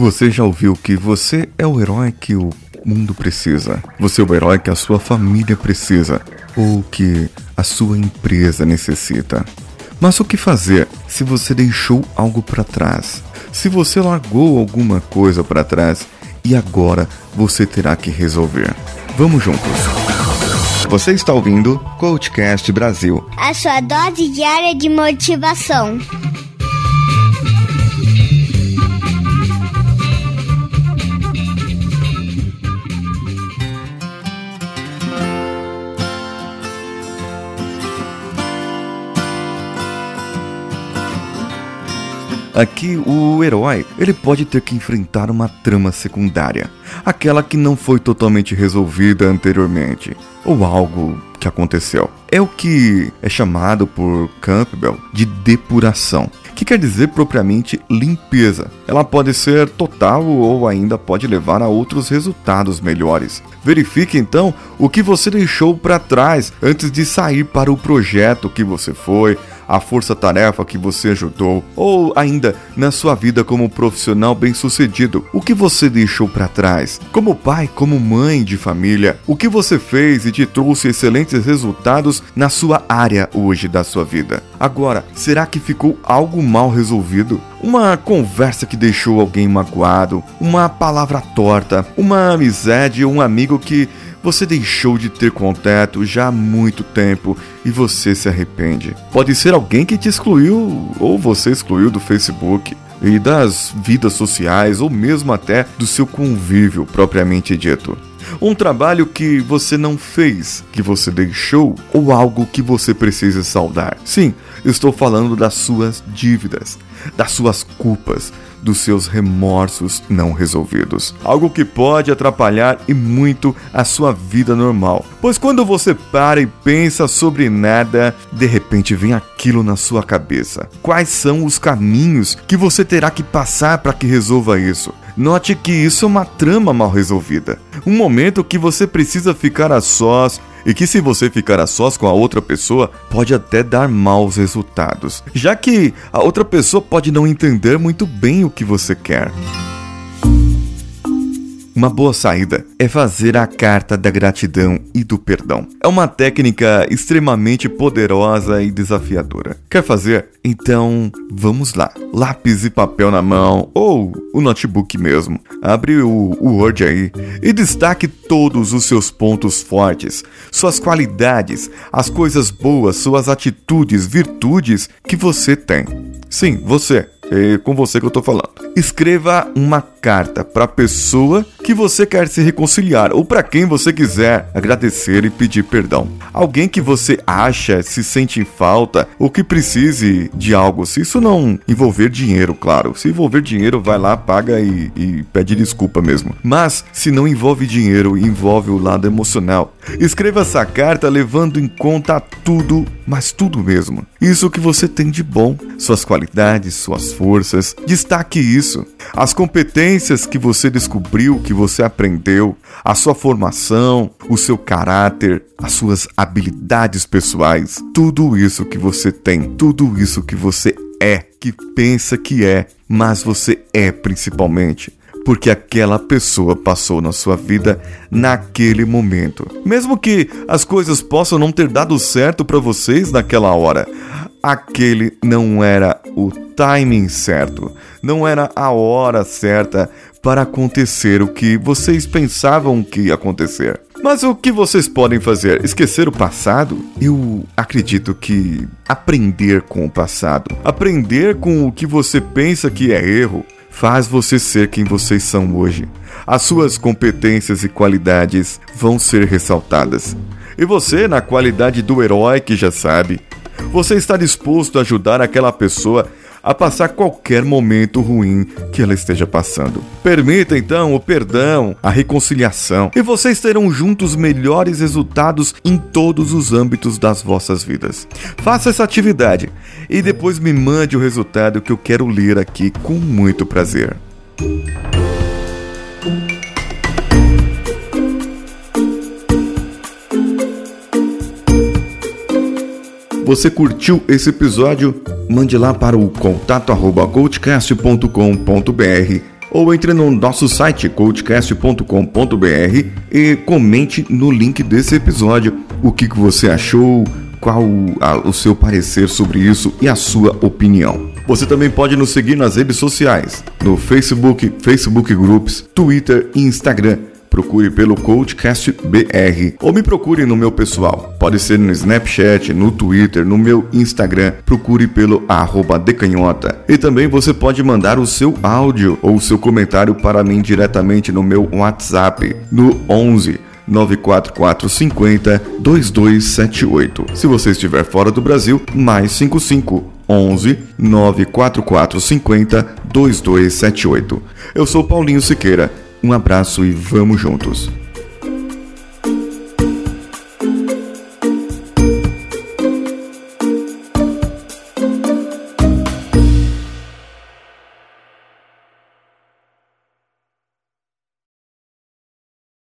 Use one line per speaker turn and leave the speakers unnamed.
Você já ouviu que você é o herói que o mundo precisa? Você é o herói que a sua família precisa? Ou que a sua empresa necessita? Mas o que fazer se você deixou algo para trás? Se você largou alguma coisa para trás e agora você terá que resolver? Vamos juntos. Você está ouvindo Coachcast Brasil
a sua dose diária de motivação.
Aqui o herói, ele pode ter que enfrentar uma trama secundária, aquela que não foi totalmente resolvida anteriormente, ou algo que aconteceu. É o que é chamado por Campbell de depuração, que quer dizer propriamente limpeza. Ela pode ser total ou ainda pode levar a outros resultados melhores. Verifique então o que você deixou para trás antes de sair para o projeto que você foi, a força-tarefa que você ajudou, ou ainda na sua vida como profissional bem-sucedido, o que você deixou para trás? Como pai, como mãe de família, o que você fez e te trouxe excelentes resultados na sua área hoje da sua vida? Agora, será que ficou algo mal resolvido? Uma conversa que deixou alguém magoado, uma palavra torta, uma amizade ou um amigo que você deixou de ter contato já há muito tempo e você se arrepende. Pode ser alguém que te excluiu ou você excluiu do Facebook e das vidas sociais ou mesmo até do seu convívio propriamente dito. Um trabalho que você não fez, que você deixou, ou algo que você precisa saldar. Sim, estou falando das suas dívidas, das suas culpas, dos seus remorsos não resolvidos. Algo que pode atrapalhar e muito a sua vida normal. Pois quando você para e pensa sobre nada, de repente vem aquilo na sua cabeça. Quais são os caminhos que você terá que passar para que resolva isso? Note que isso é uma trama mal resolvida. Um momento que você precisa ficar a sós e que se você ficar a sós com a outra pessoa, pode até dar maus resultados, já que a outra pessoa pode não entender muito bem o que você quer. Uma boa saída é fazer a carta da gratidão e do perdão. É uma técnica extremamente poderosa e desafiadora. Quer fazer? Então vamos lá. Lápis e papel na mão ou o notebook mesmo. Abre o, o Word aí e destaque todos os seus pontos fortes, suas qualidades, as coisas boas, suas atitudes, virtudes que você tem. Sim, você. É com você que eu tô falando. Escreva uma carta para a pessoa que você quer se reconciliar ou para quem você quiser agradecer e pedir perdão. Alguém que você acha se sente em falta ou que precise de algo. Se isso não envolver dinheiro, claro. Se envolver dinheiro, vai lá, paga e, e pede desculpa mesmo. Mas se não envolve dinheiro, envolve o lado emocional. Escreva essa carta levando em conta tudo, mas tudo mesmo. Isso que você tem de bom, suas qualidades, suas forças. Destaque isso. As competências que você descobriu, que você aprendeu, a sua formação, o seu caráter, as suas habilidades pessoais, tudo isso que você tem, tudo isso que você é, que pensa que é, mas você é principalmente porque aquela pessoa passou na sua vida naquele momento. Mesmo que as coisas possam não ter dado certo para vocês naquela hora, aquele não era o timing certo, não era a hora certa para acontecer o que vocês pensavam que ia acontecer. Mas o que vocês podem fazer? Esquecer o passado? Eu acredito que aprender com o passado, aprender com o que você pensa que é erro, faz você ser quem vocês são hoje. As suas competências e qualidades vão ser ressaltadas. E você, na qualidade do herói que já sabe, você está disposto a ajudar aquela pessoa a passar qualquer momento ruim que ela esteja passando. Permita então o perdão, a reconciliação, e vocês terão juntos melhores resultados em todos os âmbitos das vossas vidas. Faça essa atividade e depois me mande o resultado que eu quero ler aqui com muito prazer. Você curtiu esse episódio? Mande lá para o contato arroba coachcast.com.br ou entre no nosso site coachcast.com.br e comente no link desse episódio o que, que você achou, qual a, o seu parecer sobre isso e a sua opinião. Você também pode nos seguir nas redes sociais, no Facebook, Facebook Groups, Twitter e Instagram. Procure pelo Coachcast BR ou me procure no meu pessoal. Pode ser no Snapchat, no Twitter, no meu Instagram. Procure pelo arroba decanhota. E também você pode mandar o seu áudio ou o seu comentário para mim diretamente no meu WhatsApp no 11 94450 2278. Se você estiver fora do Brasil, mais 55 11 94450 2278. Eu sou Paulinho Siqueira. Um abraço e vamos juntos.